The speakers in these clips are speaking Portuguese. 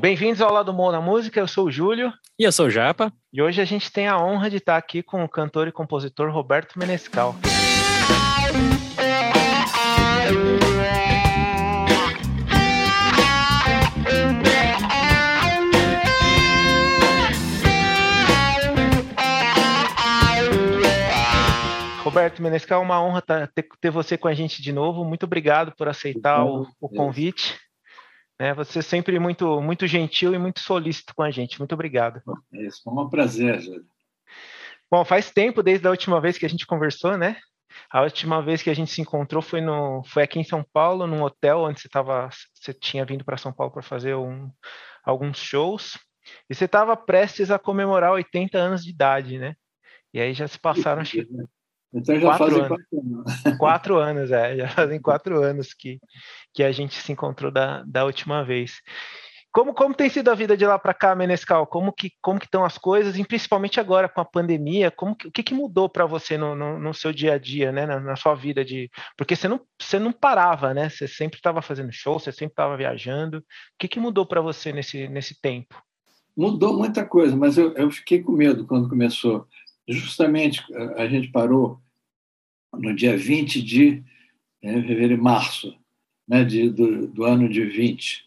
Bem-vindos ao Lado Bom da Música, eu sou o Júlio. E eu sou o Japa. E hoje a gente tem a honra de estar aqui com o cantor e compositor Roberto Menescal. Roberto Menescal, é uma honra ter, ter, você com a gente de novo. Muito obrigado por aceitar o, o convite. Né? Você é sempre muito, muito gentil e muito solícito com a gente. Muito obrigado. É isso, foi um prazer, Júlio. Bom, faz tempo desde a última vez que a gente conversou, né? A última vez que a gente se encontrou foi, no, foi aqui em São Paulo, num hotel onde você, tava, você tinha vindo para São Paulo para fazer um, alguns shows. E você estava prestes a comemorar 80 anos de idade, né? E aí já se passaram acho, então já quatro fazem anos. quatro anos. quatro anos, é. Já fazem quatro anos que, que a gente se encontrou da, da última vez. Como, como tem sido a vida de lá para cá, Menescal? Como que, como que estão as coisas, e principalmente agora com a pandemia? Como que, o que, que mudou para você no, no, no, seu dia a dia, né? Na, na, sua vida de, porque você não, você não parava, né? Você sempre estava fazendo show, você sempre estava viajando. O que, que mudou para você nesse, nesse tempo? Mudou muita coisa, mas eu, eu fiquei com medo quando começou justamente a gente parou no dia 20 de né, fevereiro março né, de, do, do, ano de 20.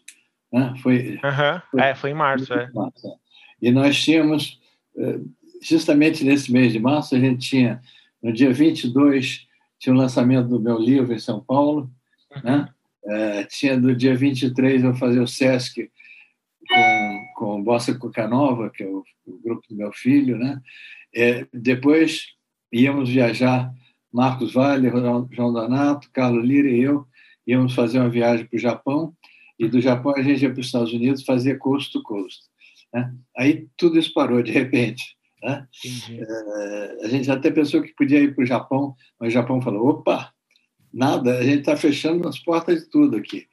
Né? Foi, uhum. foi, é, foi em março. É. março. E nós tínhamos, eh, justamente nesse mês de março, a gente tinha, no dia 22, tinha o lançamento do meu livro em São Paulo, uhum. né? É, tinha do dia 23 eu fazer o SESC com, com Bossa Cucanova, que é o, o grupo do meu filho, né? É, depois íamos viajar, Marcos Vale, João Donato, Carlos Lira e eu, íamos fazer uma viagem para o Japão, e do Japão a gente ia para os Estados Unidos fazer coast to coast. Né? Aí tudo isso parou de repente. Né? É, a gente até pensou que podia ir para o Japão, mas o Japão falou: opa, nada, a gente está fechando as portas de tudo aqui.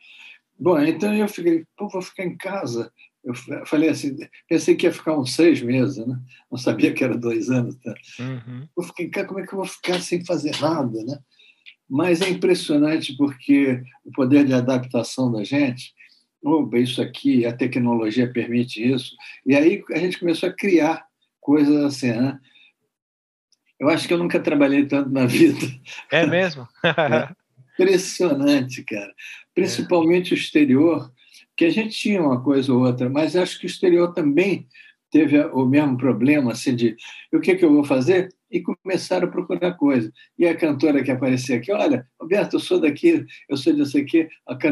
Bom, então eu fiquei, pô, vou ficar em casa. Eu falei assim, pensei que ia ficar uns seis meses, né? Não sabia que era dois anos. Tá? Uhum. Vou ficar em casa, como é que eu vou ficar sem fazer nada, né? Mas é impressionante porque o poder de adaptação da gente, opa, isso aqui, a tecnologia permite isso. E aí a gente começou a criar coisas assim, né? Eu acho que eu nunca trabalhei tanto na vida. É mesmo? é impressionante, cara. Principalmente é. o exterior, que a gente tinha uma coisa ou outra, mas acho que o exterior também teve o mesmo problema, assim, de o que, que eu vou fazer? E começaram a procurar coisa. E a cantora que aparecia aqui, olha, Roberto, eu sou daqui, eu sou disso aqui,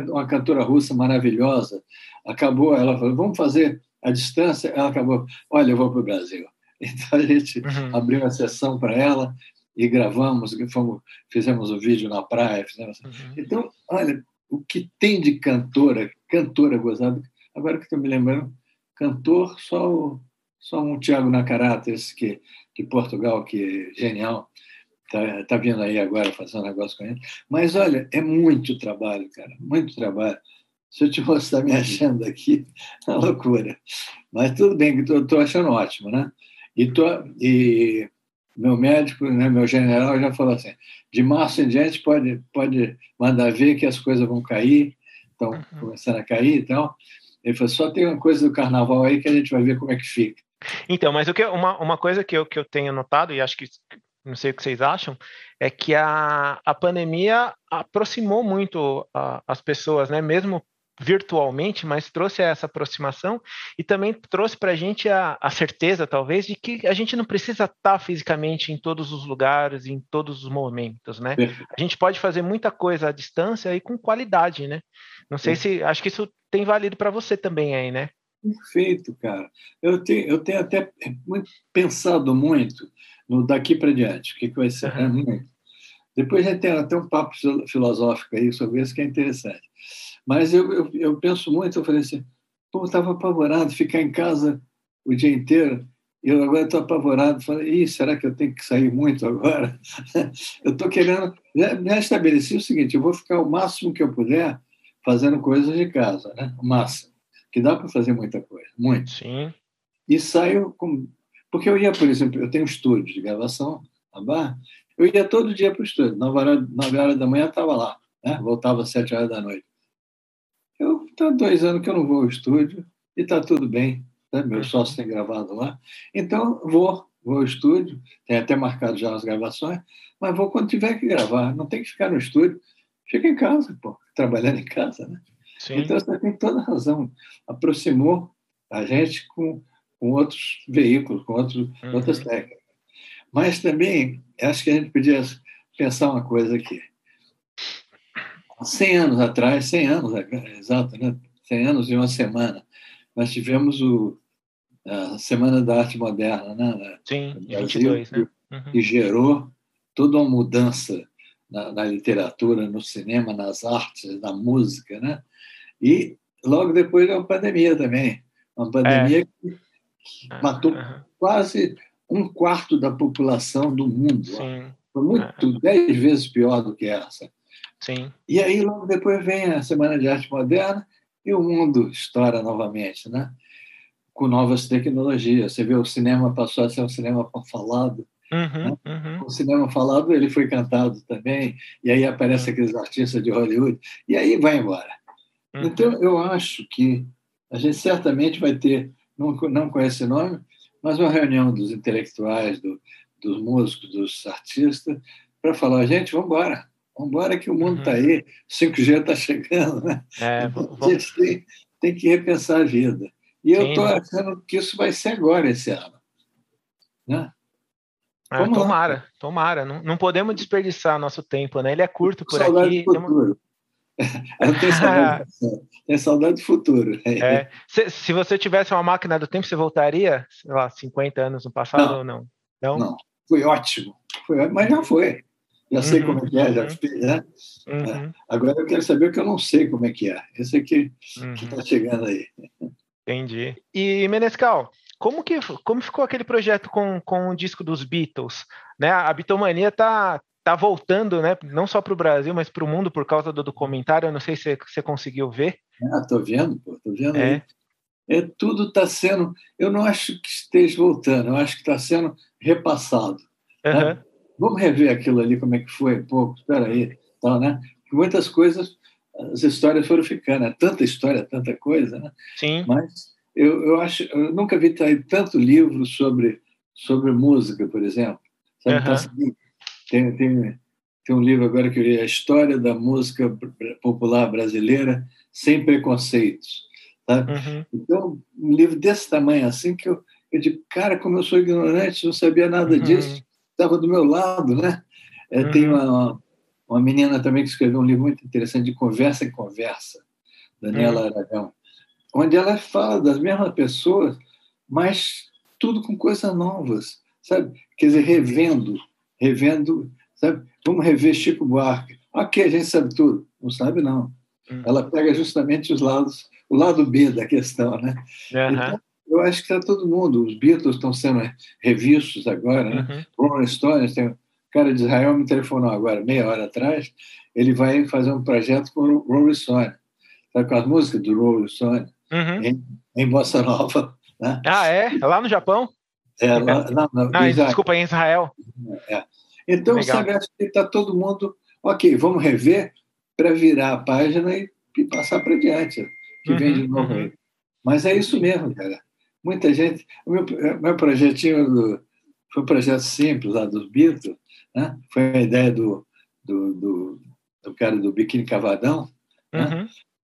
uma cantora russa maravilhosa. Acabou, ela falou, vamos fazer a distância. Ela acabou, olha, eu vou para o Brasil. Então a gente uhum. abriu uma sessão para ela e gravamos, fomos, fizemos o um vídeo na praia. Fizemos... Uhum. Então, olha, o que tem de cantora, cantora gozada, agora que estou me lembrando, cantor, só, o, só um Tiago Nacarata, esse que, de Portugal, que é genial, está tá vindo aí agora fazendo negócio com ele. Mas, olha, é muito trabalho, cara, muito trabalho. Se eu te mostrar minha agenda aqui, é loucura. Mas tudo bem, estou achando ótimo, né? E, tô, e meu médico, né, meu general já falou assim, de março em diante pode, pode mandar ver que as coisas vão cair, estão uhum. começando a cair e então, tal. Ele falou, só tem uma coisa do carnaval aí que a gente vai ver como é que fica. Então, mas o que, uma, uma coisa que eu, que eu tenho notado, e acho que não sei o que vocês acham, é que a, a pandemia aproximou muito a, as pessoas, né? Mesmo virtualmente, mas trouxe essa aproximação e também trouxe para a gente a certeza, talvez, de que a gente não precisa estar fisicamente em todos os lugares, em todos os momentos, né? A gente pode fazer muita coisa à distância e com qualidade, né? Não sei se, acho que isso tem valido para você também aí, né? Perfeito, cara. Eu tenho, eu tenho até muito, pensado muito no daqui para diante, o que, que vai ser. Uhum. É muito. Depois a gente tem até um papo filosófico aí sobre isso que é interessante. Mas eu, eu, eu penso muito, eu falei assim, eu estava apavorado, ficar em casa o dia inteiro, eu agora estou apavorado, falei, Ih, será que eu tenho que sair muito agora? eu estou querendo, já, estabeleci o seguinte, eu vou ficar o máximo que eu puder fazendo coisas de casa, né? o máximo, que dá para fazer muita coisa, muito. Sim. E saio com... Porque eu ia, por exemplo, eu tenho um estúdio de gravação na Barra, eu ia todo dia para o estúdio, 9 horas, 9 horas da manhã estava lá, né? voltava às 7 horas da noite. Eu tá dois anos que eu não vou ao estúdio, e está tudo bem. Né? Meu uhum. sócio tem gravado lá. Então, vou, vou ao estúdio, tem até marcado já as gravações, mas vou quando tiver que gravar. Não tem que ficar no estúdio. Fica em casa, pô, trabalhando em casa, né? Sim. Então, você tem toda a razão. Aproximou a gente com, com outros veículos, com outros, uhum. outras técnicas. Mas também, acho que a gente podia pensar uma coisa aqui. 100 anos atrás, 100 anos, exato, né? 100 anos e uma semana, nós tivemos o, a Semana da Arte Moderna, né? Sim, Brasil, 22, né? Uhum. Que gerou toda uma mudança na, na, literatura, no cinema, nas artes, na música, né? E logo depois veio a pandemia também. Uma pandemia é. que, matou uhum. quase um quarto da população do mundo. Foi muito, uhum. dez vezes pior do que essa. Sim. E aí, logo depois vem a Semana de Arte Moderna e o mundo estoura novamente, né? com novas tecnologias. Você vê, o cinema passou a ser um cinema falado. Uhum, né? uhum. O cinema falado ele foi cantado também, e aí aparecem aqueles artistas de Hollywood, e aí vai embora. Uhum. Então, eu acho que a gente certamente vai ter, não, não com esse nome, mas uma reunião dos intelectuais, do, dos músicos, dos artistas, para falar, gente, vamos embora. Vamos embora que o mundo está uhum. aí, 5G está chegando. Né? É, a gente tem, tem que repensar a vida. E eu estou achando que isso vai ser agora esse ano. Né? Ah, tomara, lá. tomara. Não, não podemos desperdiçar nosso tempo, né? Ele é curto por saudade aqui. Do futuro. Eu tenho saudade, saudade do futuro. É. Se, se, você tivesse uma máquina do tempo, você voltaria, sei lá, 50 anos no passado não, ou não? Não, não. foi ótimo. Foi, mas já foi. Já sei uhum, como é que é, já uhum. fiz, né? Uhum. Agora eu quero saber o que eu não sei como é que é. Esse aqui que está uhum. chegando aí. Entendi. E, Menescal, como que como ficou aquele projeto com, com o disco dos Beatles? Né? A Bitomania tá, tá voltando, né? Não só para o Brasil, mas para o mundo por causa do documentário. Eu não sei se você conseguiu ver. Ah, tô vendo, pô, tô vendo é. aí. É, tudo está sendo. Eu não acho que esteja voltando, eu acho que está sendo repassado. Uhum. Né? Vamos rever aquilo ali, como é que foi? Pô, espera aí. Tal, né? Muitas coisas as histórias foram ficando. É tanta história, tanta coisa, né? Sim. Mas eu, eu acho, eu nunca vi tanto livro sobre sobre música, por exemplo. Uhum. Tem, tem, tem um livro agora que eu li, A História da Música Popular Brasileira Sem Preconceitos. Tá? Uhum. Então, um livro desse tamanho assim que eu, eu digo, cara, como eu sou ignorante, não sabia nada uhum. disso, estava do meu lado, né? É, Tem uhum. uma, uma menina também que escreveu um livro muito interessante de Conversa em Conversa, Daniela hum. Aragão, onde ela fala das mesmas pessoas, mas tudo com coisas novas, sabe? Quer dizer, revendo, revendo, sabe? Vamos rever Chico Buarque. Ok, a gente sabe tudo. Não sabe, não. Hum. Ela pega justamente os lados, o lado B da questão, né? Uhum. Então, eu acho que está todo mundo. Os Beatles estão sendo revistos agora, né? Uhum. Rolling Stones tem o cara de Israel me telefonou agora, meia hora atrás. Ele vai fazer um projeto com o Rolling Stone, sabe, com as músicas do Rolling Stone, uhum. em, em Bossa Nova. Né? Ah, é? lá no Japão? É, lá, não, não, ah, desculpa, em Israel. É. Então, Legal. sabe, acho que está todo mundo. Ok, vamos rever para virar a página e, e passar para diante, que uhum, vem de novo uhum. aí. Mas é isso mesmo, cara. Muita gente. O meu, meu projetinho do, foi um projeto simples lá dos Beatles, né? Foi a ideia do, do, do, do cara do Biquíni Cavadão, né? uhum. né?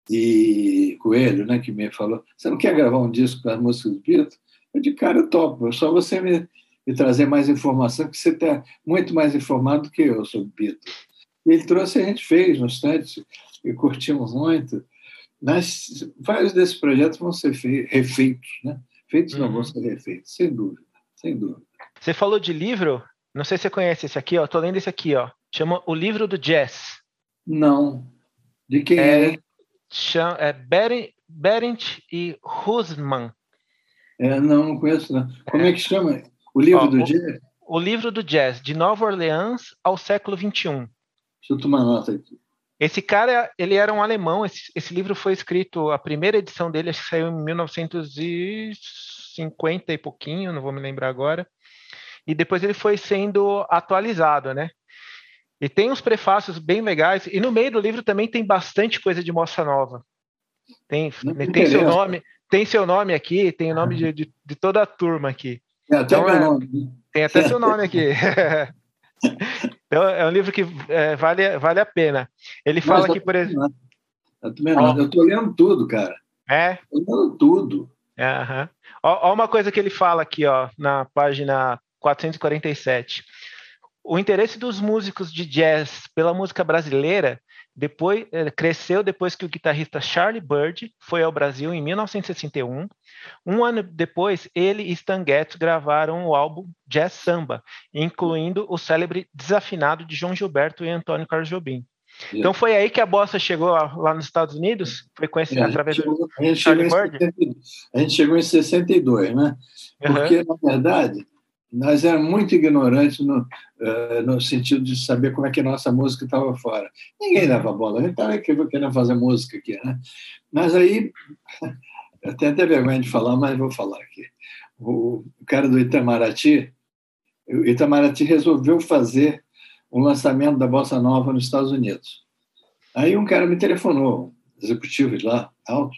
e Coelho, né, que me falou: Você não quer gravar um disco com as músicas do Beatles? Eu de cara eu topo, é só você me, me trazer mais informação, que você está muito mais informado do que eu sobre Beatles. E ele trouxe, a gente fez no instante, e curtimos muito. Mas vários desses projetos vão ser refeitos, né? Feitos uhum. não vão ser refeitos, sem dúvida, sem dúvida. Você falou de livro? Não sei se você conhece esse aqui, ó. Tô lendo esse aqui, ó. Chama O Livro do Jazz. Não. De quem é? É, chama, é Berent, e Husman. É, não, não conheço, não. Como é, é que chama? O Livro ó, do o, Jazz? O Livro do Jazz, de Nova Orleans ao século XXI. Deixa eu tomar nota aqui. Esse cara, ele era um alemão. Esse, esse livro foi escrito, a primeira edição dele acho que saiu em 1950 e pouquinho, não vou me lembrar agora e depois ele foi sendo atualizado, né? E tem uns prefácios bem legais, e no meio do livro também tem bastante coisa de moça nova. Tem, tem seu nome, tem seu nome aqui, tem o nome de, de, de toda a turma aqui. É, até então, meu é, nome. Tem até seu nome aqui. então, é um livro que é, vale, vale a pena. Ele fala Mas, aqui, por exemplo. Eu estou lendo tudo, cara. É? Estou lendo tudo. Uhum. Ó, ó, uma coisa que ele fala aqui, ó, na página 447. O interesse dos músicos de jazz pela música brasileira depois, eh, cresceu depois que o guitarrista Charlie Bird foi ao Brasil em 1961. Um ano depois, ele e Stan Getz gravaram o álbum Jazz Samba, incluindo o célebre Desafinado de João Gilberto e Antônio Carlos Jobim. Então foi aí que a bossa chegou lá nos Estados Unidos? Foi com esse, é, através chegou, do Charlie Bird? a gente chegou em 62, né? Porque, uhum. na verdade, nós éramos muito ignorantes no, uh, no sentido de saber como é que a nossa música estava fora. Ninguém dava bola, a gente estava querendo fazer música aqui. Né? Mas aí, eu tenho até vergonha de falar, mas vou falar aqui. O, o cara do Itamaraty, o Itamaraty resolveu fazer um lançamento da Bossa Nova nos Estados Unidos. Aí um cara me telefonou, executivo de lá, alto.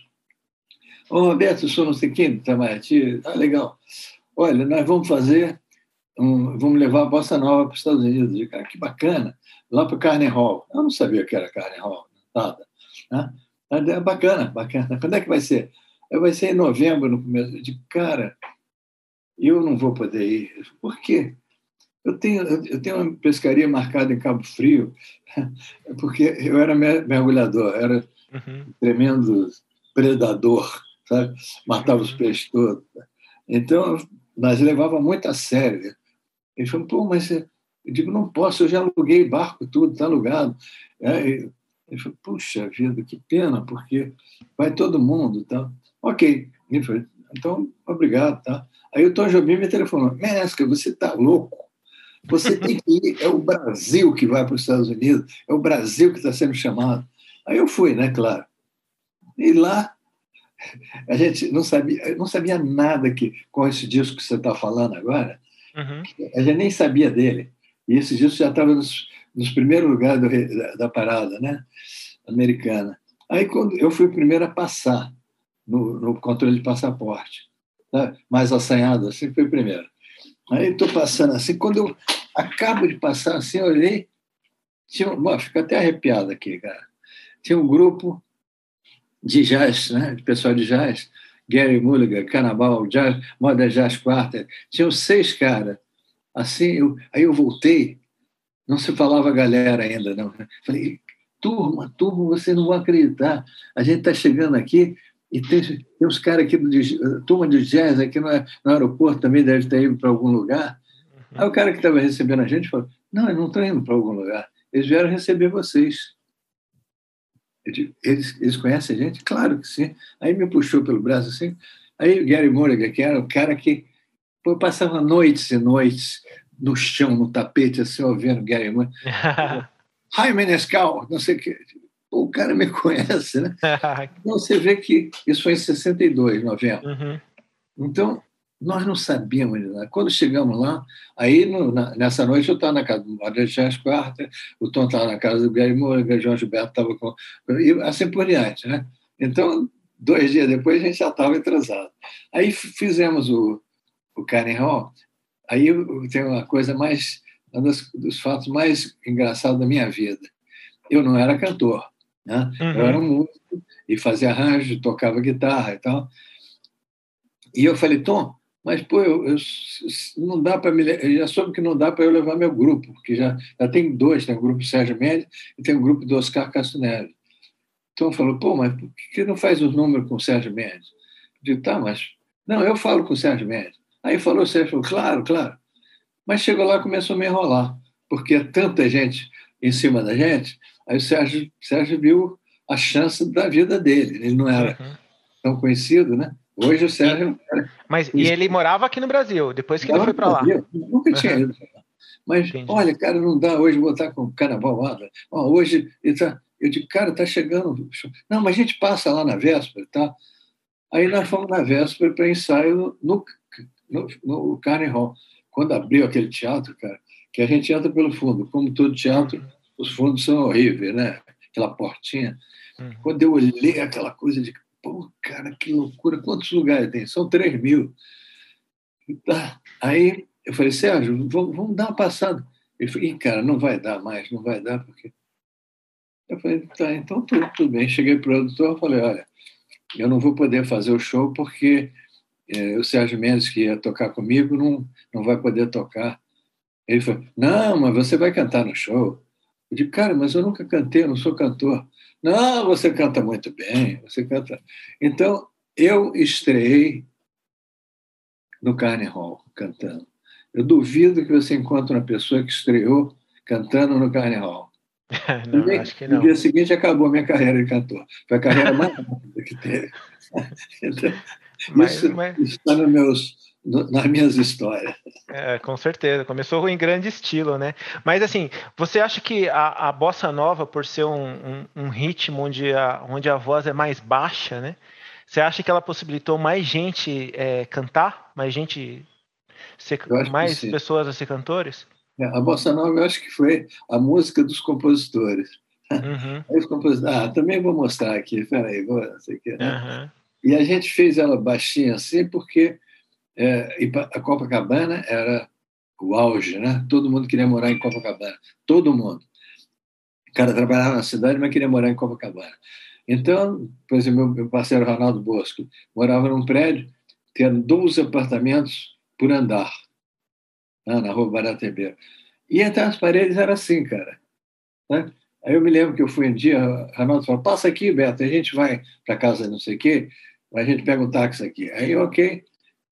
Ô, Roberto, sou não sei quem do Itamaraty. Ah, legal. Olha, nós vamos fazer um, vamos levar a bossa nova para os Estados Unidos. Eu, cara, que bacana. Lá para o Carnegie Hall. Eu não sabia o que era Carnegie Hall, nada. Né? É bacana, bacana. Quando é que vai ser? Vai ser em novembro, no começo. De cara, eu não vou poder ir. Por quê? Eu tenho, eu tenho uma pescaria marcada em Cabo Frio, porque eu era mergulhador, era uhum. um tremendo predador, sabe? matava os peixes todos. Então, nós levava muito a sério. Ele falou, pô, mas eu digo, não posso, eu já aluguei barco, tudo, está alugado. Ele falou, puxa vida, que pena, porque vai todo mundo. Tá? Ok. Ele falou, então, obrigado. Tá? Aí o Tom Jobim me telefonou, Mesca, você está louco. Você tem que ir, é o Brasil que vai para os Estados Unidos, é o Brasil que está sendo chamado. Aí eu fui, né, claro. E lá a gente não sabia, não sabia nada que com esse disco que você está falando agora. Uhum. A gente nem sabia dele. E esse disco já estava nos, nos primeiros lugares do, da, da, parada, né? Americana. Aí quando eu fui o primeiro a passar no, no controle de passaporte, tá? mais assanhado, assim foi o primeiro. Aí estou passando assim, quando eu acabo de passar assim, eu olhei, tinha, bom, fico até arrepiado aqui, cara. Tinha um grupo de jazz, né? de pessoal de jazz, Gary Mulligan, Carnaval, jazz, Moda Jazz Quarter, tinham seis caras. Assim, eu, aí eu voltei, não se falava galera ainda, não. Falei, turma, turma, vocês não vão acreditar. A gente está chegando aqui e tem, tem uns caras aqui, do, turma de jazz aqui no, no aeroporto também deve estar indo para algum lugar. Aí o cara que estava recebendo a gente falou, não, eles não estão indo para algum lugar, eles vieram receber vocês. Eles, eles conhecem a gente? Claro que sim. Aí me puxou pelo braço assim. Aí o Gary Mulligan, que era o cara que pô, passava noites e noites no chão, no tapete, assim, ouvindo Gary Mulligan. Hi, Menescal, não sei o que. Pô, o cara me conhece, né? Então você vê que isso foi em 62, novembro. Uhum. Então, nós não sabíamos nada. Quando chegamos lá, aí no, na, nessa noite eu estava na casa do Adriano Quarta, o Tom estava na casa do Gary Moura, o João Gilberto estava com. e assim por diante. Né? Então, dois dias depois, a gente já estava atrasado. Aí fizemos o, o Karen Hall. Aí tem uma coisa mais. Um dos, dos fatos mais engraçados da minha vida. Eu não era cantor, né? Uhum. eu era um músico e fazia arranjo, tocava guitarra e tal. E eu falei, Tom, mas, pô, eu, eu não dá para me. Eu já soube que não dá para eu levar meu grupo, porque já, já tem dois: tem o grupo Sérgio Mendes e tem o grupo do Oscar Castro Neves. Então falou: pô, mas por que não faz os números com o Sérgio Mendes? Eu digo: tá, mas. Não, eu falo com o Sérgio Mendes. Aí falou o Sérgio: falou, claro, claro. Mas chegou lá e começou a me enrolar, porque é tanta gente em cima da gente. Aí o Sérgio, Sérgio viu a chance da vida dele. Ele não era uhum. tão conhecido, né? Hoje o Sérgio. Mas e ele morava aqui no Brasil, depois que ele foi para lá. Nunca tinha ido. Mas, Entendi. olha, cara, não dá hoje vou estar com carnaval lá. hoje, ele tá, eu digo, cara, está chegando. Não, mas a gente passa lá na véspera, tá? Aí nós fomos na véspera para ensaio no, no, no Carnegie Hall. Quando abriu aquele teatro, cara, que a gente entra pelo fundo. Como todo teatro, os fundos são horríveis, né? Aquela portinha. Uhum. Quando eu olhei aquela coisa de pô, cara, que loucura, quantos lugares tem? São 3 mil. Tá. Aí eu falei, Sérgio, vamos, vamos dar uma passada. Ele falou, cara, não vai dar mais, não vai dar, porque. Eu falei, tá, então tudo, tudo bem. Cheguei para o produtor falei, olha, eu não vou poder fazer o show porque é, o Sérgio Mendes, que ia tocar comigo, não, não vai poder tocar. Ele falou, não, mas você vai cantar no show. Eu digo, cara, mas eu nunca cantei, eu não sou cantor. Não, você canta muito bem, você canta. Então, eu estreiei no Carne Hall, cantando. Eu duvido que você encontre uma pessoa que estreou cantando no Carne Hall. não, acho que não. No dia seguinte acabou a minha carreira de cantor. Foi a carreira mais rápida que teve. Então, mas, isso mas... está nos meus, nas minhas histórias. É, com certeza. Começou em grande estilo, né? Mas assim, você acha que a, a bossa nova, por ser um, um, um, ritmo onde a, onde a voz é mais baixa, né? Você acha que ela possibilitou mais gente é, cantar, mais gente, ser, mais pessoas a ser cantores? É, a bossa nova, eu acho que foi a música dos compositores. Uhum. Aí os compositores, ah, também vou mostrar aqui. Peraí, vou, não sei o que. Né? Uhum. E a gente fez ela baixinha assim porque é, a Copacabana era o auge, né? Todo mundo queria morar em Copacabana, todo mundo. O cara trabalhava na cidade, mas queria morar em Copacabana. Então, por exemplo, meu parceiro Ronaldo Bosco morava num prédio que eram 12 apartamentos por andar, né? na rua Baratebeiro. E até as paredes eram assim, cara. Né? Aí eu me lembro que eu fui um dia, Ronaldo falou, passa aqui, Beto, a gente vai para casa não sei o quê, a gente pega um táxi aqui. Aí, ok.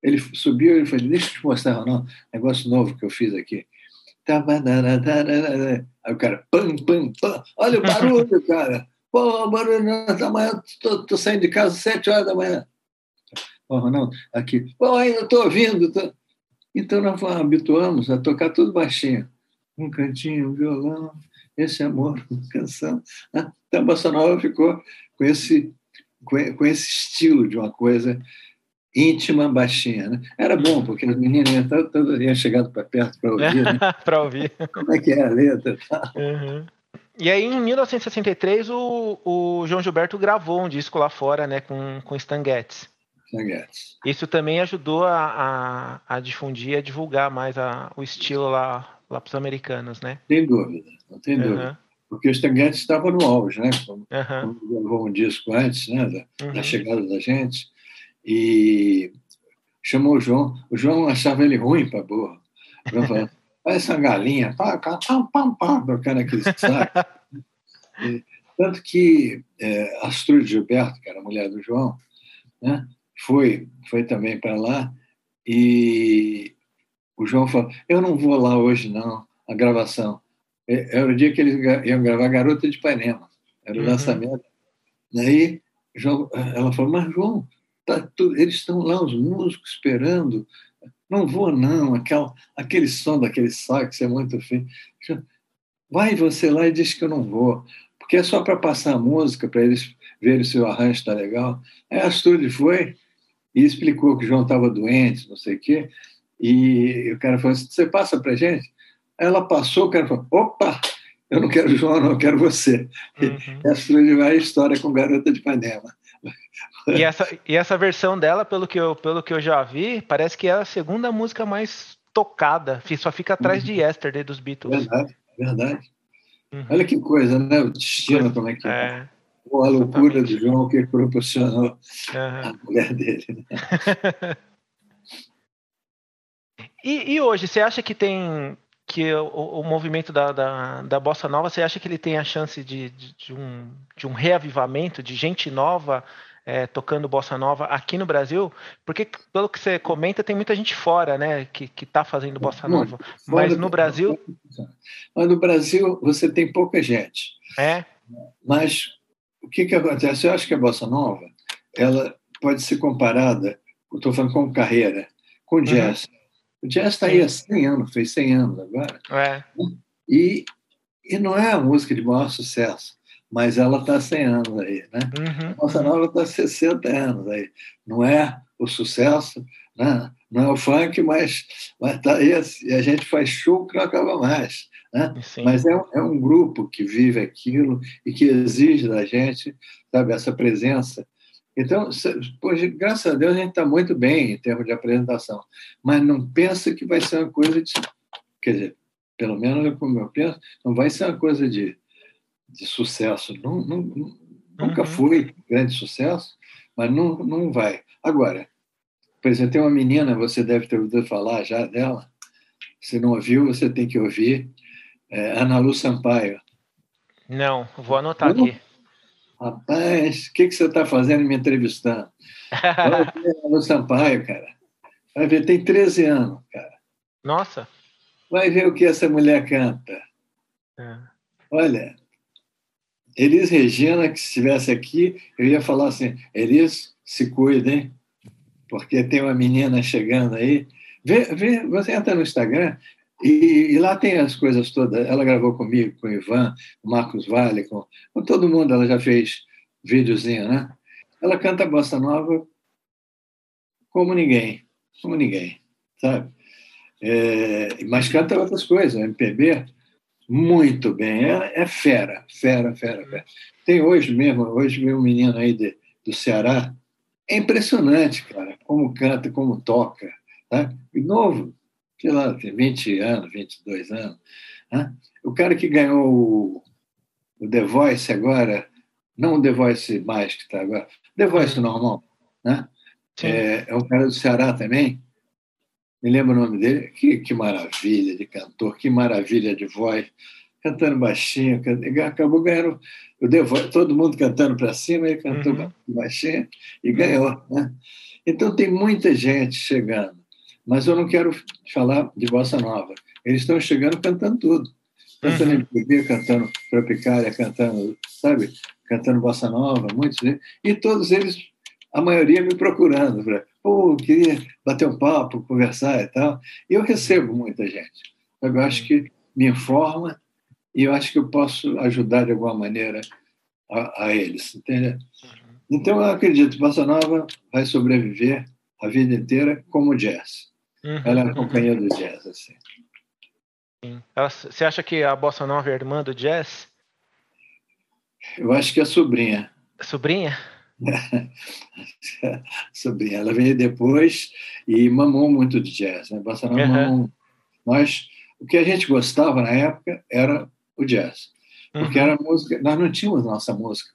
Ele subiu e falou: Deixa eu te mostrar, não, negócio novo que eu fiz aqui. Aí o cara, pam, pam, pam, olha o barulho, cara. Pô, barulho da manhã, tô, tô, saindo de casa às sete horas da manhã. Pô, Ronaldo, aqui, pô, ainda estou ouvindo. Tô... Então nós habituamos a tocar tudo baixinho. Um cantinho, um violão, esse amor, uma canção. Então a Bossa Nova ficou com esse com esse estilo de uma coisa íntima, baixinha. Né? Era bom, porque as meninas iam, iam chegado para perto para ouvir. Né? para ouvir. Como é que é a letra? Uhum. E aí, em 1963, o, o João Gilberto gravou um disco lá fora, né, com, com Stan Getz. Stan Getz. Isso também ajudou a, a, a difundir, a divulgar mais a, o estilo lá, lá para os americanos, né? Sem dúvida, não tem uhum. dúvida porque o Stan Getz estava no auge, né? Como, uhum. gravou um disco antes, né? Da, uhum. da, chegada da gente. E chamou o João. O João achava ele ruim para boa. O João falou, olha essa galinha, pá, pá, pá, pá, tocando aquele saco. E, tanto que é, Astrud Gilberto, que era a mulher do João, né? foi, foi também para lá e o João falou, eu não vou lá hoje não, a gravação era o dia que eles iam gravar Garota de Ipanema. Era o uhum. lançamento. Daí ela falou, mas João, tá tudo, eles estão lá, os músicos, esperando. Não vou, não. Aquela, aquele som daquele sax é muito fino. Vai você lá e diz que eu não vou. Porque é só para passar a música, para eles verem se o arranjo está legal. Aí a Astrid foi e explicou que o João estava doente, não sei o quê. E o cara falou assim: você passa para gente? Ela passou, o cara falou: opa, eu não quero João, não, eu quero você. Uhum. Essa é a história com Garota de Ipanema. E essa, e essa versão dela, pelo que, eu, pelo que eu já vi, parece que é a segunda música mais tocada. Só fica atrás uhum. de Yesterday dos Beatles. Verdade, verdade. Uhum. Olha que coisa, né? O destino, como é que é. é. Ou a loucura do João que proporcionou a mulher dele. Né? e, e hoje, você acha que tem que o, o movimento da, da, da, bossa nova, você acha que ele tem a chance de, de, de um, de um reavivamento, de gente nova é, tocando bossa nova aqui no Brasil? Porque, pelo que você comenta, tem muita gente fora, né, que está fazendo bossa nova. Mas no Brasil... Mas no Brasil você tem pouca gente. É? Mas o que, que acontece? Eu acho que a bossa nova, ela pode ser comparada, estou falando com carreira, com uhum. jazz. Uhum o jazz está aí há 100 anos, fez 100 anos agora. É. E, e não é a música de maior sucesso, mas ela está há 100 anos aí. Né? Uhum. A Bossa Nova está há 60 anos aí. Não é o sucesso, né? não é o funk, mas está esse. E a gente faz show que não acaba mais. Né? Mas é, é um grupo que vive aquilo e que exige da gente sabe, essa presença Então, hoje, graças a Deus, a gente está muito bem em termos de apresentação, mas não pensa que vai ser uma coisa de. Quer dizer, pelo menos é como eu penso, não vai ser uma coisa de, de sucesso. Não, não, nunca uhum. foi grande sucesso, mas não, não vai. Agora, por exemplo, tem uma menina, você deve ter ouvido falar já dela, se não ouviu, você tem que ouvir, é Ana Lu Sampaio. Não, vou anotar não? aqui. Rapaz, o que, que você está fazendo me entrevistando? Lu Sampaio, cara. Vai ver, tem 13 anos, cara. Nossa. Vai ver o que essa mulher canta. É. Olha, Elis Regina, que estivesse aqui, eu ia falar assim: Elis, se cuida, hein? Porque tem uma menina chegando aí. Vê, vê, você entra no Instagram e, e, lá tem as coisas todas. Ela gravou comigo, com o Ivan, o Marcos Vale, com, com todo mundo. Ela já fez videozinho, né? Ela canta bossa nova como ninguém, como ninguém, sabe? É, mas canta outras coisas, MPB, muito bem. É, é, fera, fera, fera, fera. Tem hoje mesmo, hoje veio um menino aí de, do Ceará. É impressionante, cara, como canta, como toca. Tá? E novo, sei lá, tem 20 anos, 22 anos. Né? O cara que ganhou o, o The Voice agora, não o The Voice mais que está agora, The Voice normal, né? É, é um cara do Ceará também, me lembro o nome dele, que, que maravilha de cantor, que maravilha de voz, cantando baixinho, acabou ganhando, eu devo, todo mundo cantando para cima, ele cantou uhum. baixinho e ganhou. Né? Então tem muita gente chegando, mas eu não quero falar de bossa nova. Eles estão chegando cantando tudo, cantando uhum. MPB, cantando tropicália, cantando, sabe, cantando bossa nova, muitos, e todos eles, a maioria me procurando para pô, queria bater um papo, conversar e tal. E eu recebo muita gente. Eu acho que me informa e eu acho que eu posso ajudar de alguma maneira a, a eles, entendeu? Então eu acredito que Bossa Nova vai sobreviver a vida inteira como jazz. Uhum. Ela é a companhia do jazz, assim. Você acha que a Bossa Nova é irmã do jazz? Eu acho que é sobrinha. Sobrinha? Sobrinha, ela veio depois e mamou muito de jazz. Né? Bossa Nova uhum. mamou. Nós, o que a gente gostava na época era o jazz. Porque uhum. era música, nós não tínhamos nossa música.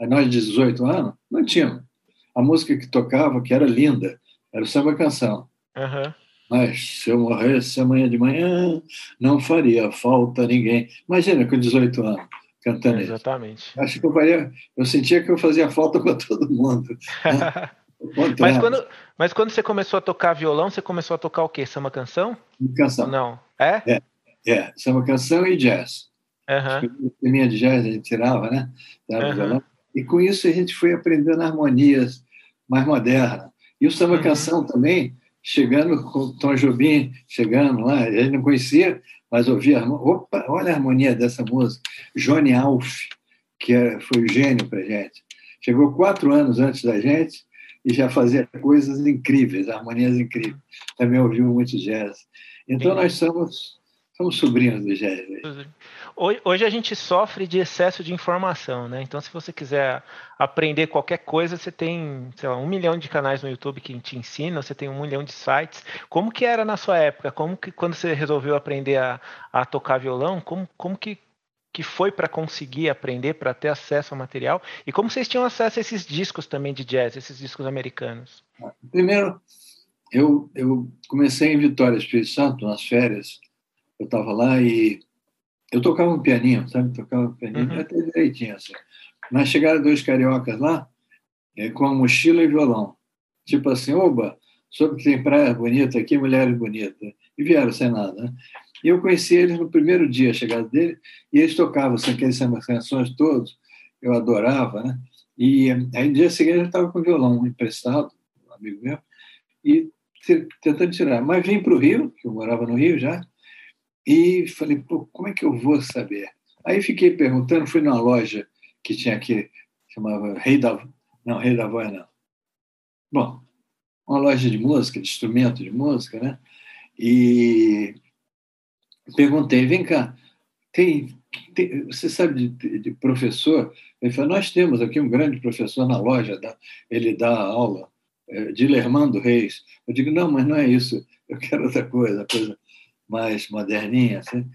Nós, de 18 anos, não tínhamos. A música que tocava, que era linda, era o samba canção. Uhum. Mas se eu morresse amanhã de manhã, não faria falta a ninguém. Imagina, com 18 anos cantando Exatamente. Isso. Acho que eu faria, eu sentia que eu fazia falta para todo mundo. Né? mas, quando, mas quando você começou a tocar violão, você começou a tocar o quê? Samba canção? Canção. Não. É? É, é. samba canção e jazz. Uhum. Minha de jazz a gente tirava, né? Tirava uhum. violão. E com isso a gente foi aprendendo harmonias mais modernas. E o samba uhum. canção também, chegando com o Tom Jobim, chegando lá, gente não conhecia, mas ouvia, opa, olha a harmonia dessa música. Johnny Alf, que é, foi o gênio para gente. Chegou quatro anos antes da gente e já fazia coisas incríveis, harmonias incríveis. Também ouviu muito jazz. Então, nós somos, somos sobrinhos do jazz. Hoje a gente sofre de excesso de informação, né? Então, se você quiser aprender qualquer coisa, você tem, sei lá, um milhão de canais no YouTube que te ensina, você tem um milhão de sites. Como que era na sua época? Como que quando você resolveu aprender a, a tocar violão, como, como que, que foi para conseguir aprender, para ter acesso ao material? E como vocês tinham acesso a esses discos também de jazz, esses discos americanos? Primeiro, eu, eu comecei em Vitória, Espírito Santo, nas férias. Eu estava lá e eu tocava um pianinho, sabe? Tocava um pianinho uhum. até direitinho, assim. Mas chegaram dois cariocas lá, é, com a mochila e violão. Tipo assim, oba, soube que tem praia bonita aqui, mulheres bonitas. E vieram sem nada, né? E eu conheci eles no primeiro dia, a chegada dele, e eles tocavam assim, aqueles canções todos, eu adorava, né? E aí, no dia seguinte, eu estava com o violão emprestado, um amigo meu, e tentando tirar. Mas vim para o Rio, que eu morava no Rio já, e falei, pô, como é que eu vou saber? Aí fiquei perguntando, fui numa loja que tinha aqui, chamava Rei da... Não, Rei da Voz não. Bom, uma loja de música, de instrumento de música, né? E perguntei, vem cá, tem, você sabe de, de, professor? Ele falou, nós temos aqui um grande professor na loja, ele dá aula, é, de Lermando Reis. Eu digo, não, mas não é isso, eu quero outra coisa, coisa mais moderninha. Assim.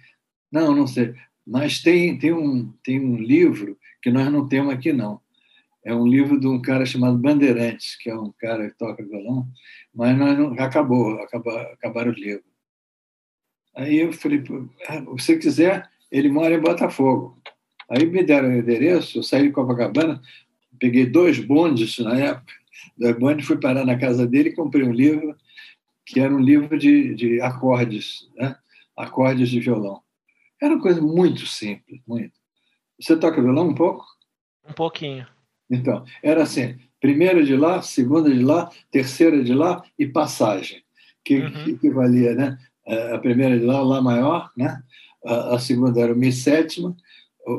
Não, não sei. Mas tem, tem, um, tem um livro que nós não temos aqui, não. É um livro de um cara chamado Bandeirantes, que é um cara que toca violão, mas nós não, acabou, acabou, acabaram o livro. Aí eu falei, ah, se você quiser, ele mora em Botafogo. Aí me deram o endereço, eu saí de Copacabana, peguei dois bondes na época, dois bondes, fui parar na casa dele comprei um livro que era um livro de, de acordes, né? acordes de violão. Era uma coisa muito simples, muito. Você toca violão um pouco? Um pouquinho. Então, era assim, primeira de lá, segunda de lá, terceira de lá e passagem, que, uhum. que equivalia, né? A primeira de lá, Lá maior, né? A, a segunda era o Mi sétima,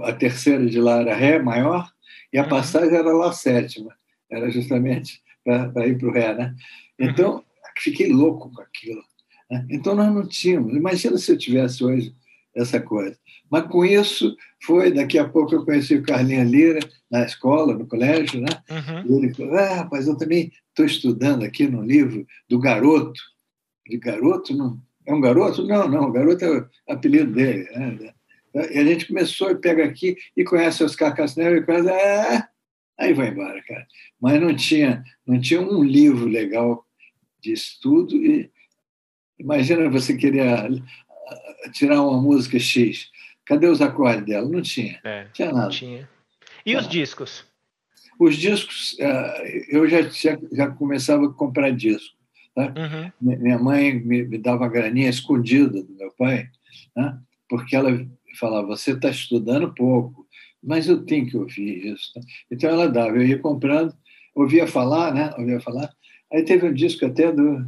a terceira de lá era Ré maior, e a uhum. passagem era Lá sétima. Era justamente para ir para o Ré, né? Então. Fiquei louco com aquilo. Né? Então, nós não tínhamos. Imagina se eu tivesse hoje essa coisa. Mas com isso foi, daqui a pouco eu conheci o Carlinhos Lira na escola, no colégio, né? Uhum. E ele falou, ah, rapaz, eu também estou estudando aqui no livro do garoto. De garoto, não, é um garoto? Não, não, o garoto é o apelido dele. Né? E a gente começou e pega aqui e conhece os Casnero e conhece. Ah, aí vai embora, cara. Mas não tinha, não tinha um livro legal de estudo. E imagina você queria tirar uma música X. Cadê os acordes dela? Não tinha. É, tinha nada. Tinha. E os discos? Os discos, eh, eu já, já começava a comprar disco. Tá? Uhum. Minha mãe me, me, dava graninha escondida do meu pai, né? porque ela falava: Você está estudando pouco, mas eu tenho que ouvir isso. Tá? Então ela dava, eu ia comprando, ouvia falar, né? Ouvia falar. Aí teve um disco até do,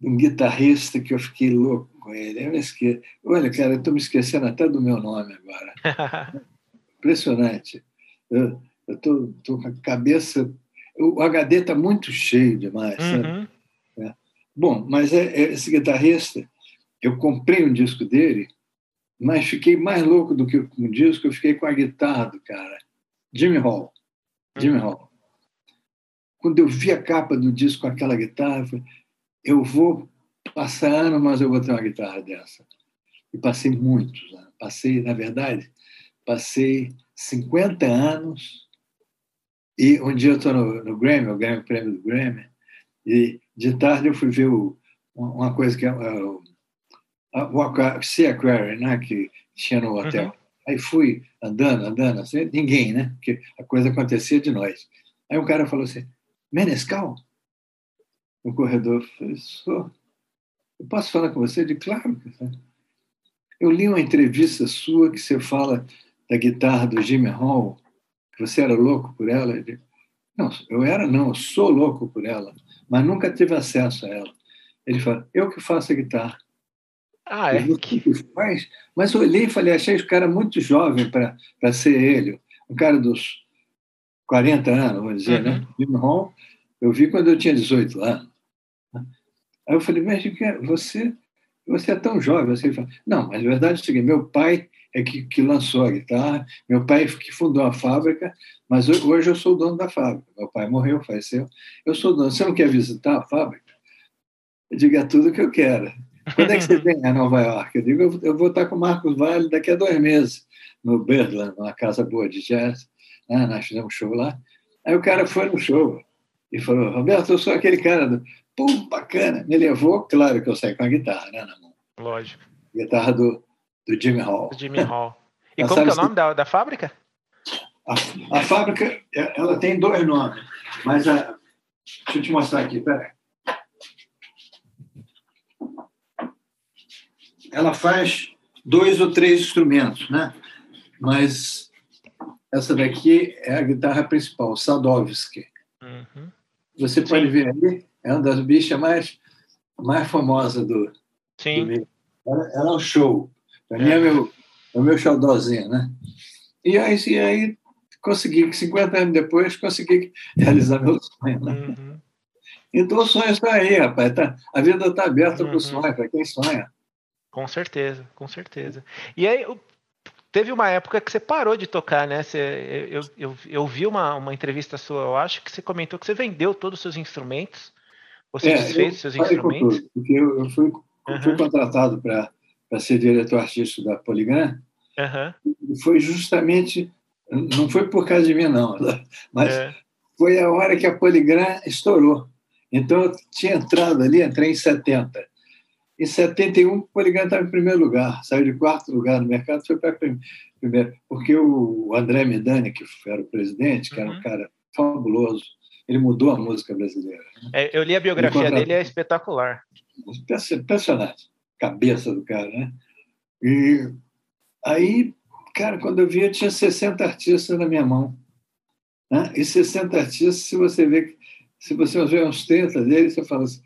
de um guitarrista que eu fiquei louco com ele. Eu esque... Olha, cara, eu estou me esquecendo até do meu nome agora. Impressionante. Eu estou com a cabeça o HD está muito cheio demais, uhum. é. Bom, mas é, é, esse guitarrista, eu comprei um disco dele, mas fiquei mais louco do que com o disco, eu fiquei com a guitarra do cara, Jimmy Hall. Jimmy uhum. Hall. Quando eu vi a capa do disco com aquela guitarra, eu falei, eu vou passar ano, mas eu vou ter uma guitarra dessa. E passei muitos anos. Passei, na verdade, passei 50 anos e um dia eu estou no, no, Grammy, eu ganho o prêmio do Grammy, e de tarde eu fui ver o, uma coisa que é o, o Sea Aquarium, né, que tinha no hotel. Uhum. Aí fui andando, andando, assim, ninguém, né? Porque a coisa acontecia de nós. Aí um cara falou assim: Menescal? No corredor, eu falei: Sou. Eu posso falar com você? De claro. Eu li uma entrevista sua que você fala da guitarra do Jimmy Hall você era louco por ela? Ele, não, eu era não, eu sou louco por ela, mas nunca tive acesso a ela. Ele fala, eu que faço a guitarra. Ah, é? Que... Faz? Mas eu olhei e falei, achei o cara muito jovem para ser ele, um cara dos 40 anos, vamos dizer, né? uhum. né? Jim Hall, eu vi quando eu tinha 18 anos. Aí eu falei, mas você, você é tão jovem. Você fala, não, mas a verdade é o seguinte, meu pai é que, que lançou a guitarra. Meu pai que fundou a fábrica, mas hoje eu sou o dono da fábrica. Meu pai morreu, faleceu. Eu sou dono. Você não quer visitar a fábrica? Eu digo, é tudo que eu quero. Quando é que você vem a Nova York? Eu digo, eu vou estar com o Marcos Vale daqui a dois meses, no Birdland, numa casa boa de jazz. Ah, nós fizemos show lá. Aí o cara foi no show e falou, Roberto, eu sou aquele cara do... Pum, bacana. Me levou, claro que eu saí com a guitarra né, na mão. Lógico. Guitarra do do Jimmy Hall. Do Jimmy Hall. E como é o nome da, da fábrica? A, a, fábrica é, ela tem dois nomes, mas a, deixa eu te mostrar aqui, peraí. Ela faz dois ou três instrumentos, né? Mas essa daqui é a guitarra principal, Sadovski. Uhum. Você Sim. pode ver ali, é uma das bichas mais, mais famosas do, Sim. Do ela, ela é um show. Para mim é meu, é o meu xodózinho, né? E aí, e aí consegui, 50 anos depois, consegui realizar meu sonho. Né? Uhum. Então o sonho está aí, rapaz. Tá, a vida está aberta uhum. para o sonho, para quem sonha. Com certeza, com certeza. E aí, teve uma época que você parou de tocar, né? Você, eu, eu, eu vi uma, uma entrevista sua, eu acho, que você comentou que você vendeu todos os seus instrumentos. Você é, desfez seus instrumentos? Tudo, porque eu, eu fui, uhum. fui contratado para ser diretor artístico da Poligram. Uhum. Foi justamente, não foi por causa de mim, não, mas é. foi a hora que a Poligram estourou. Então, eu tinha entrado ali, entrei em 70. Em 71, o Poligram estava em primeiro lugar, saiu de quarto lugar no mercado, foi para primeiro, porque o André Medani, que era o presidente, que era um uhum. cara fabuloso, ele mudou a música brasileira. Né? É, eu li a biografia dele, é espetacular. Impressionante, cabeça do cara, né? E aí, cara, quando eu vi, eu tinha 60 artistas na minha mão. Né? E 60 artistas, se você vê, se você ver uns 30 deles, você fala assim,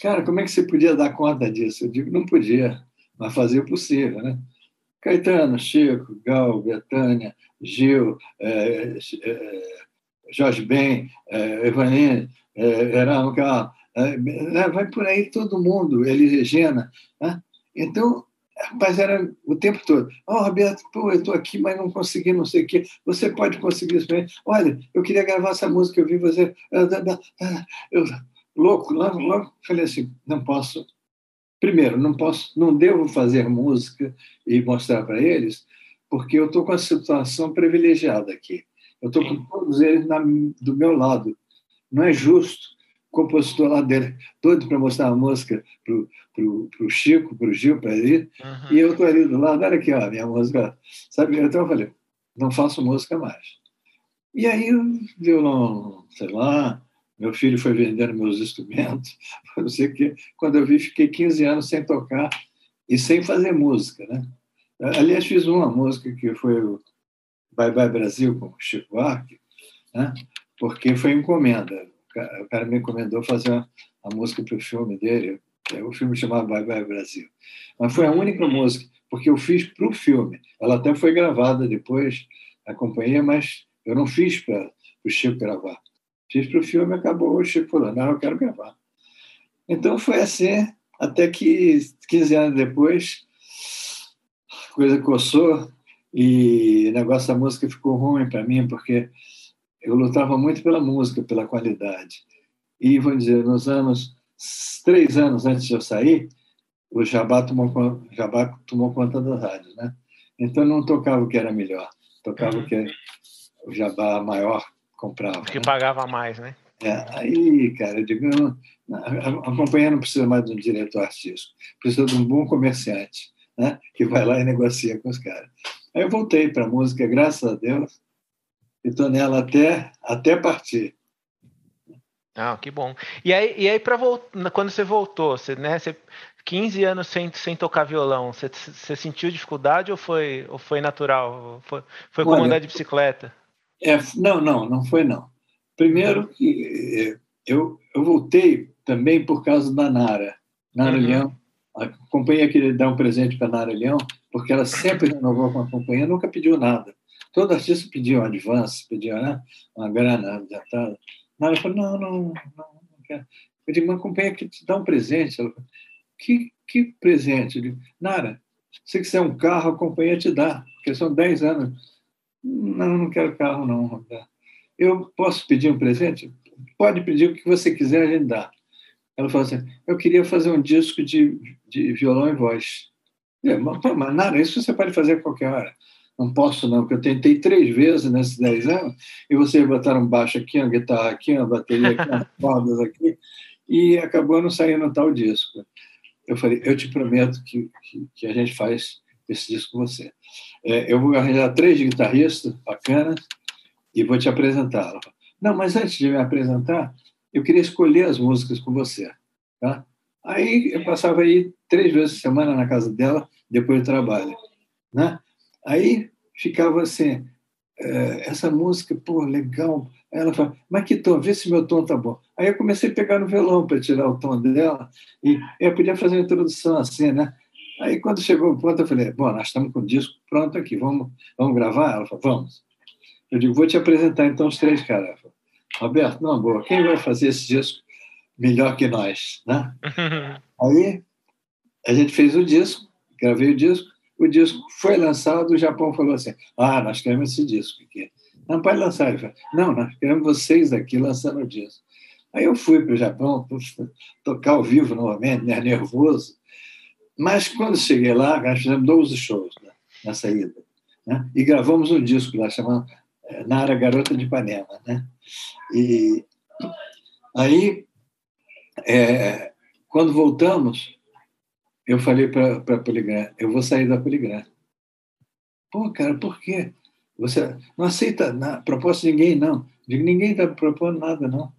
cara, como é que você podia dar conta disso? Eu digo, não podia, mas fazer o possível, né? Caetano, Chico, Gal, Betânia, Gil, é, é, Jorge Ben, é, Evanine, é, Erasmo é, né, vai por aí todo mundo, Elis Regina. Né? Então, rapaz, era o tempo todo. Ó, oh, Roberto, pô, eu estou aqui, mas não consegui não sei o quê. Você pode conseguir isso bem. Olha, eu queria gravar essa música, eu vi você. Eu, louco, logo, logo falei assim, não posso. Primeiro, não posso, não devo fazer música e mostrar para eles, porque eu estou com a situação privilegiada aqui. Eu estou com todos eles na, do meu lado. Não é justo o compositor lá dele, doido para mostrar a música para o Chico, para o Gil, para ele, uhum. e eu estou ali do lado, olha aqui, ó, minha música. Sabe? Então eu falei, não faço música mais. E aí, violão, sei lá, meu filho foi vendendo meus instrumentos, não sei o quê. Quando eu vi, fiquei 15 anos sem tocar e sem fazer música, né? Aliás, fiz uma música que foi o Bye Bye Brasil com o Chico Buarque, né? porque foi encomenda. O cara me encomendou fazer a música para o filme dele. O filme chamava Bye Bye Brasil. Mas foi a única música, porque eu fiz para o filme. Ela até foi gravada depois na companhia, mas eu não fiz para o Chico gravar. Fiz para o filme, acabou o Chico falando, não, eu quero gravar. Então foi assim, até que 15 anos depois, a coisa coçou, e o negócio da música ficou ruim para mim, porque eu lutava muito pela música, pela qualidade. E, vou dizer, nos anos, três anos antes de eu sair, o Jabá tomou, Jabá tomou conta das rádios, né? Então, não tocava o que era melhor, tocava uhum. o que o Jabá maior comprava. O que né? pagava mais, né? É, aí, cara, eu digo, não, a companhia não precisa mais de um diretor artístico, precisa de um bom comerciante, né? Que vai lá e negocia com os caras. Aí eu voltei para a música, graças a Deus, e estou nela até, até partir. Ah, que bom. E aí, e aí para voltar, quando você voltou, você, né, você, 15 anos sem, sem tocar violão, você, você sentiu dificuldade ou foi, ou foi natural? Foi, foi como Olha, andar de bicicleta? É, não, não, não foi não. Primeiro que eh, eu, eu voltei também por causa da Nara, Nara uhum. Leão, a companhia queria dar um presente para a Nara Leão, porque ela sempre renovou com a companhia, nunca pediu nada. Todo artista pediu um advance, pediu né, uma grana adiantada. Nara falou, não, não, não, não quero. Eu digo, uma companhia que te dá um presente. Ela falou, que, que presente? Eu digo, Nara, se quiser um carro, a companhia te dá, porque são 10 anos. Não, não quero carro, não. Eu posso pedir um presente? Pode pedir o que você quiser, a gente dá. Ela falou assim: eu queria fazer um disco de, de violão e voz. Eu, mas, mas nada, isso você pode fazer a qualquer hora. Não posso, não, porque eu tentei três vezes nesses dez anos, e vocês botaram baixo aqui, uma guitarra aqui, uma bateria aqui, umas cordas aqui, e acabou não saindo tal disco. Eu falei: eu te prometo que, que, que a gente faz esse disco com você. É, eu vou arranjar três guitarristas bacanas e vou te falou, não, mas antes de me apresentar, eu queria escolher as músicas com você. Tá? Aí eu passava aí três vezes por semana na casa dela, depois do trabalho. Né? Aí ficava assim, é, essa música, pô, legal. Aí ela fala, mas que tom? Vê se meu tom tá bom. Aí eu comecei a pegar no violão para tirar o tom dela e eu podia fazer uma introdução assim, né? Aí quando chegou o ponto, eu falei, bom, nós estamos com o disco pronto aqui, vamos, vamos gravar? Ela falou, vamos. Eu digo, vou te apresentar então os três caras. Roberto, não, boa, quem vai fazer esse disco melhor que nós? Né? Aí a gente fez o disco, gravei o disco, o disco foi lançado, o Japão falou assim: ah, nós queremos esse disco aqui. Não pode lançar. Ele falou, não, nós queremos vocês aqui lançando o disco. Aí eu fui para o Japão, tocar ao vivo novamente, né, nervoso. Mas quando cheguei lá, nós fizemos 12 shows né, nessa ida. Né? E gravamos um disco lá chamado eh, Nara Garota de Ipanema. Né? E aí, é, quando voltamos, eu falei para a Poligram, eu vou sair da Poligram. Pô, cara, por quê? Você não aceita na, proposta de ninguém, não. Digo, ninguém está propondo nada, não.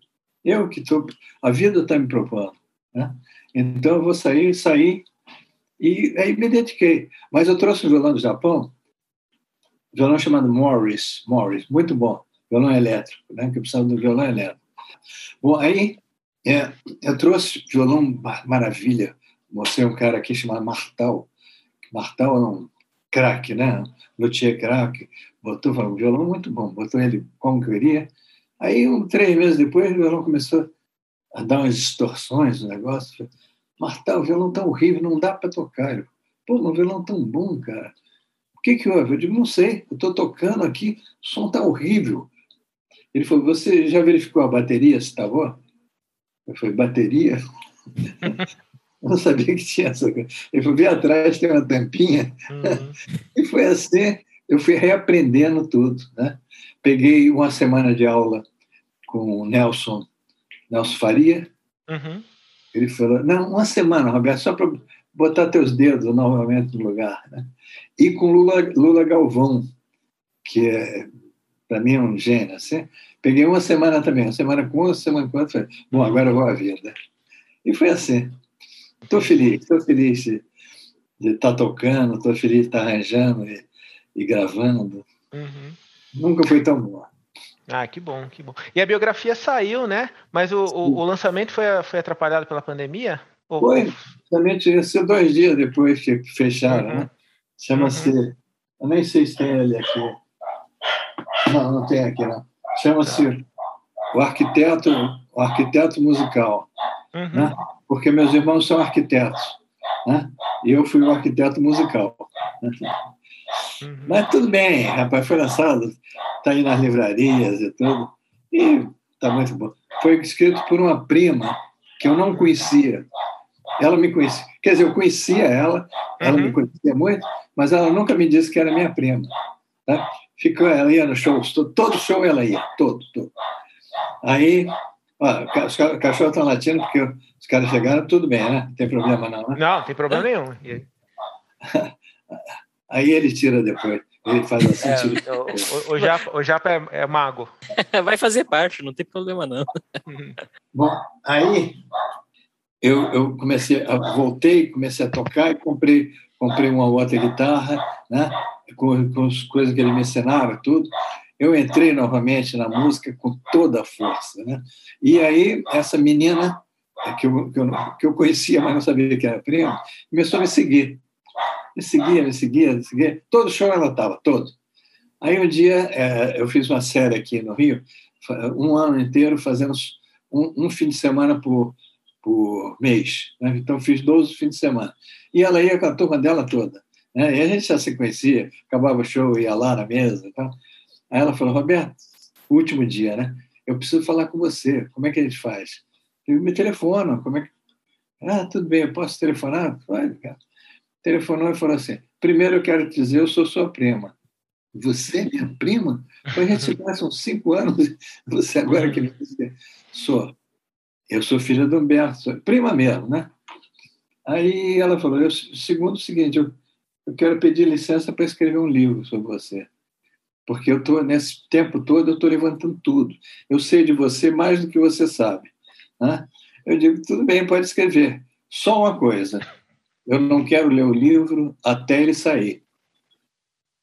Eu que estou... A vida está me propondo. Né? Então, eu vou sair, sair, e aí me dediquei. Mas eu trouxe um violão do Japão, um violão chamado Morris, Morris, muito bom, violão elétrico, né? que eu precisava do violão elétrico. Bom, aí é, eu trouxe violão maravilha, mostrei um cara aqui chamado Martal. Martal é um craque, né? Luthier craque. Botou um violão muito bom, botou ele como queria. Aí, um, três meses depois, o violão começou a dar umas distorções no negócio. Martal, o violão tá horrível, não dá para tocar. Eu, Pô, um violão tão bom, cara. O que que houve? Eu digo, não sei, eu estou tocando aqui, o som tá horrível. Ele falou, você já verificou a bateria se tá boa? Eu falei, bateria? Eu não sabia que tinha essa coisa. Ele falou, vem atrás, tem uma tampinha. Uhum. E foi assim, eu fui reaprendendo tudo. Né? Peguei uma semana de aula com o Nelson, Nelson Faria. Uhum. Ele falou, não, uma semana, Roberto, só para botar teus dedos novamente no lugar. Né? E com Lula, Lula Galvão, que é, para mim é um gênio. Assim. Peguei uma semana também, uma semana com uma, semana com outra. Falei, bom, agora eu vou à vida. E foi assim. Estou feliz, estou feliz de estar tá tocando, estou feliz de estar tá arranjando e, e gravando. Uhum. Nunca foi tão bom. Ah, que bom, que bom. E a biografia saiu, né? Mas o, o, o lançamento foi, foi atrapalhado pela pandemia? Ou... Foi, justamente isso dois dias depois que fecharam, uhum. né? Chama-se. Uhum. Eu nem sei se tem ele aqui. Não, não tem aqui, não. Chama-se o arquiteto, o arquiteto musical. Uhum. Né? porque meus irmãos são arquitetos, né? E eu fui o arquiteto musical. Uhum. Mas tudo bem, rapaz, foi lançado, está aí nas livrarias e tudo, e está muito bom. Foi escrito por uma prima que eu não conhecia. Ela me conhecia, quer dizer, eu conhecia ela, ela uhum. me conhecia muito, mas ela nunca me disse que era minha prima. Tá? Ficou, ela ia no show, todo show ela ia, todo, todo. Aí ah, os cachorros estão latindo porque os caras chegaram, tudo bem, né? Não tem problema não, né? Não, não tem problema nenhum. Aí ele tira depois. Ele faz assim. É, tira... o, o, Japa, o Japa é, é mago. Vai fazer parte, não tem problema não. Bom, aí eu, eu comecei, eu voltei, comecei a tocar e comprei, comprei uma outra guitarra, né? Com, com as coisas que ele me ensinava, tudo eu entrei novamente na música com toda a força. Né? E aí, essa menina, que eu, que eu, que eu conhecia, mas não sabia que era prima, começou a me seguir. Me seguia, me seguia, me seguia. Todo show ela estava, todo. Aí um dia, é, eu fiz uma série aqui no Rio, um ano inteiro, fazendo um, um fim de semana por, por mês. Né? Então, fiz 12 fins de semana. E ela ia com a turma dela toda. Né? E a gente já se conhecia, acabava o show, ia lá na mesa. Então, Aí ela falou, Roberto, último dia, né? Eu preciso falar com você. Como é que a gente faz? Eu me telefono. Como é que... Ah, tudo bem, eu posso telefonar? Vai, cara. Telefonou e falou assim: primeiro eu quero te dizer, eu sou sua prima. Você, é minha prima? A gente se conhece uns cinco anos. Você agora que me diz sou. Eu sou filha do Humberto, sou prima mesmo, né? Aí ela falou: eu, segundo o seguinte, eu, eu quero pedir licença para escrever um livro sobre você porque eu estou nesse tempo todo eu estou levantando tudo. Eu sei de você mais do que você sabe. Né? Eu digo tudo bem, pode escrever. Só uma coisa, eu não quero ler o livro até ele sair.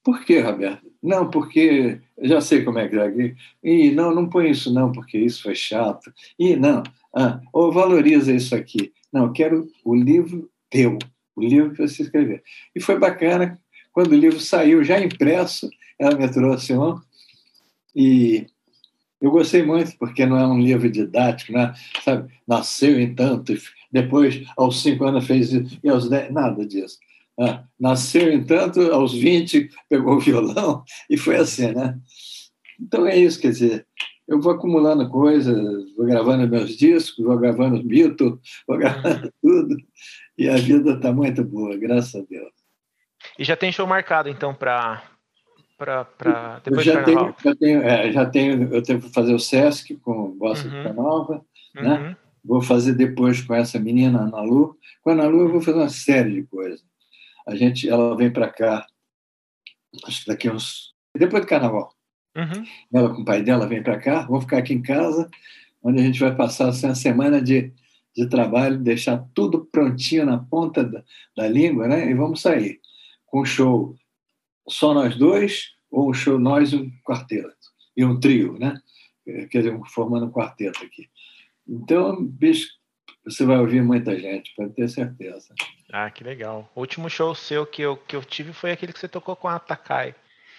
Por quê, Roberto? Não, porque já sei como é que é. E não, não põe isso não, porque isso foi chato. E não, ah, ou valoriza isso aqui. Não, eu quero o livro teu, o livro que você escrever. E foi bacana quando o livro saiu já impresso, ela me trouxe um. E eu gostei muito, porque não é um livro didático, né? sabe? Nasceu em tanto, depois, aos cinco anos, fez isso, e aos dez, nada disso. Ah, nasceu, entanto, aos 20, pegou o violão e foi assim, né? Então é isso, quer dizer, eu vou acumulando coisas, vou gravando meus discos, vou gravando Beatles, vou gravando tudo, e a vida está muito boa, graças a Deus. E já tem show marcado, então, para para depois eu já tenho, já tenho, é, já tenho, eu tenho que fazer o Sesc com Bossa uhum. Nova, né? uhum. né? Vou fazer depois com essa menina Ana Lu. Com a Ana Lu eu vou fazer uma série de coisas. A gente, ela vem para cá, acho que daqui uns depois do Carnaval. Uhum. Ela com o pai dela vem para cá, vou ficar aqui em casa, onde a gente vai passar assim, uma semana de, de trabalho, deixar tudo prontinho na ponta da, da língua, né? E vamos sair com um show só nós dois ou um show nós e um quarteto e um trio, né? Quer dizer, formando um quarteto aqui. Então, bicho, você vai ouvir muita gente, pode ter certeza. Ah, que legal. O último show seu que eu, que eu tive foi aquele que você tocou com a Takai.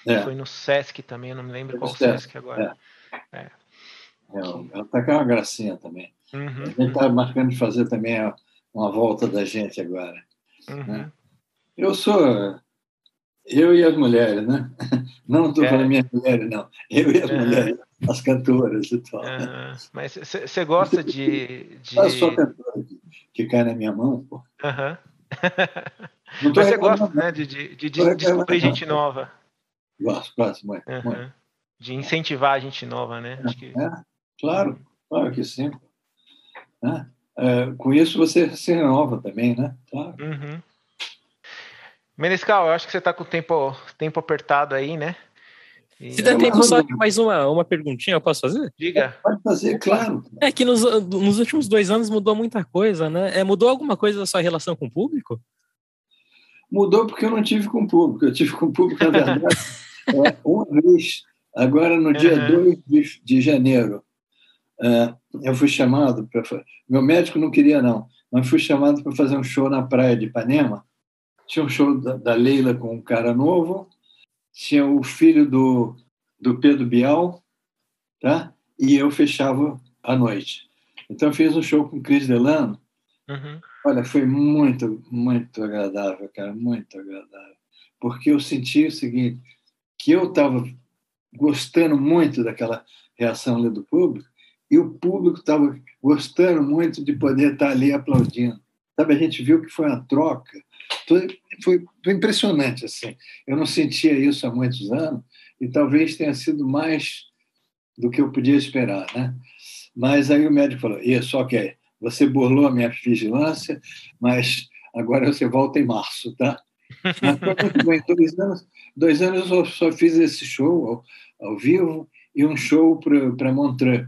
É. Foi no Sesc também, eu não me lembro qual Sesc, Sesc agora. É. É. É, a Takai é uma gracinha também. Uhum, a gente está uhum. marcando de fazer também uma volta da gente agora. Uhum. Né? Eu sou eu e as mulheres, né? Não estou é. falando minhas mulheres, não. Eu e as é. mulheres, as cantoras e tal. É. Mas você gosta de. de... Eu sou cantora que, que cai na minha mão, pô. Uhum. Mas você gosta, né, de, de, de, de descobrir gente nova. Gosto, gosto, muito, uhum. De incentivar a gente nova, né? Que... É, claro, claro que sim. É, com isso você se renova também, né? Claro. Uhum. Menescal, eu acho que você está com o tempo, tempo apertado aí, né? Se der tempo, só mais uma, uma perguntinha, eu posso fazer? Diga. Pode fazer, claro. É que nos, nos últimos dois anos mudou muita coisa, né? É, mudou alguma coisa da sua relação com o público? Mudou porque eu não tive com o público. Eu tive com o público, na verdade, é, uma vez, agora no dia uhum. 2 de, de janeiro. É, eu fui chamado para. Meu médico não queria, não, mas fui chamado para fazer um show na praia de Ipanema tinha um show da, da Leila com um cara novo, tinha o filho do, do Pedro Bial, tá? e eu fechava à noite. Então eu fiz um show com o Cris Delano. Uhum. Olha, foi muito, muito agradável, cara, muito agradável. Porque eu senti o seguinte, que eu estava gostando muito daquela reação ali do público e o público estava gostando muito de poder estar ali aplaudindo. Sabe, a gente viu que foi uma troca foi, foi, impressionante assim. Eu não sentia isso há muitos anos e talvez tenha sido mais do que eu podia esperar, né? Mas aí o médico falou: "Isso, ok. Você burlou a minha vigilância, mas agora você volta em março, tá?" Mas foi muito bem. Dois anos, dois anos eu só fiz esse show ao, ao vivo e um show para Montreux,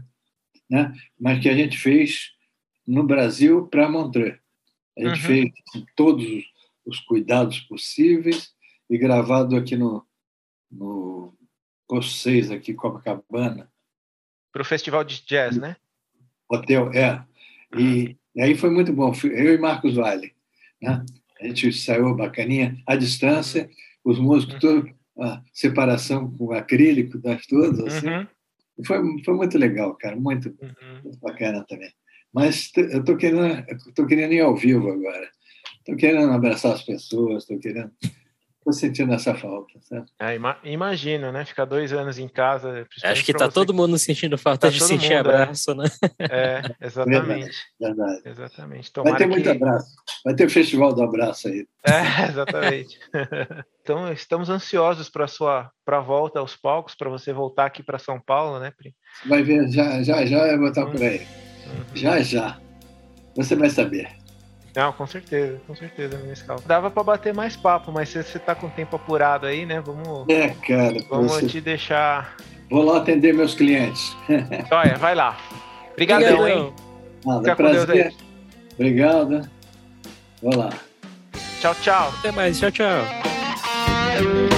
né? Mas que a gente fez no Brasil para Montreux. A gente uhum. fez todos os cuidados possíveis e gravado aqui no, no 6, aqui Copacabana. Para o Festival de Jazz, né? Hotel, é. E, e, aí foi muito bom. Eu e Marcos Vale. Né? A gente saiu bacaninha, à distância, os músicos todos, a separação com acrílico, das todas, assim. Uhum. Foi, foi muito legal, cara, muito, uhum. muito bacana também. Mas eu tô querendo, tô querendo ir ao vivo agora. Estou querendo abraçar as pessoas, estou querendo. Estou sentindo essa falta. Sabe? É, imagino, né? Ficar dois anos em casa. Acho que está todo mundo sentindo falta tá de sentir mundo, é. abraço, é. né? É, exatamente. Verdade. Exatamente. Tomara Vai ter muito abraço. Vai ter o festival do abraço aí. É, exatamente. então, estamos ansiosos para a sua pra volta aos palcos, para você voltar aqui para São Paulo, né, Pri? Vai ver, já já, já eu vou estar por aí. Uhum. Já já. Você vai saber. Não, com certeza, com certeza, Menescal. Dava para bater mais papo, mas se você tá com o tempo apurado aí, né? Vamos. É, cara. Vamos você... te deixar. Vou lá atender meus clientes. Olha, vai lá. Obrigadão, hein? Nada, Fica prazer. com Deus aí. Obrigado. Vou lá. Tchau, tchau. Até mais. Tchau, tchau.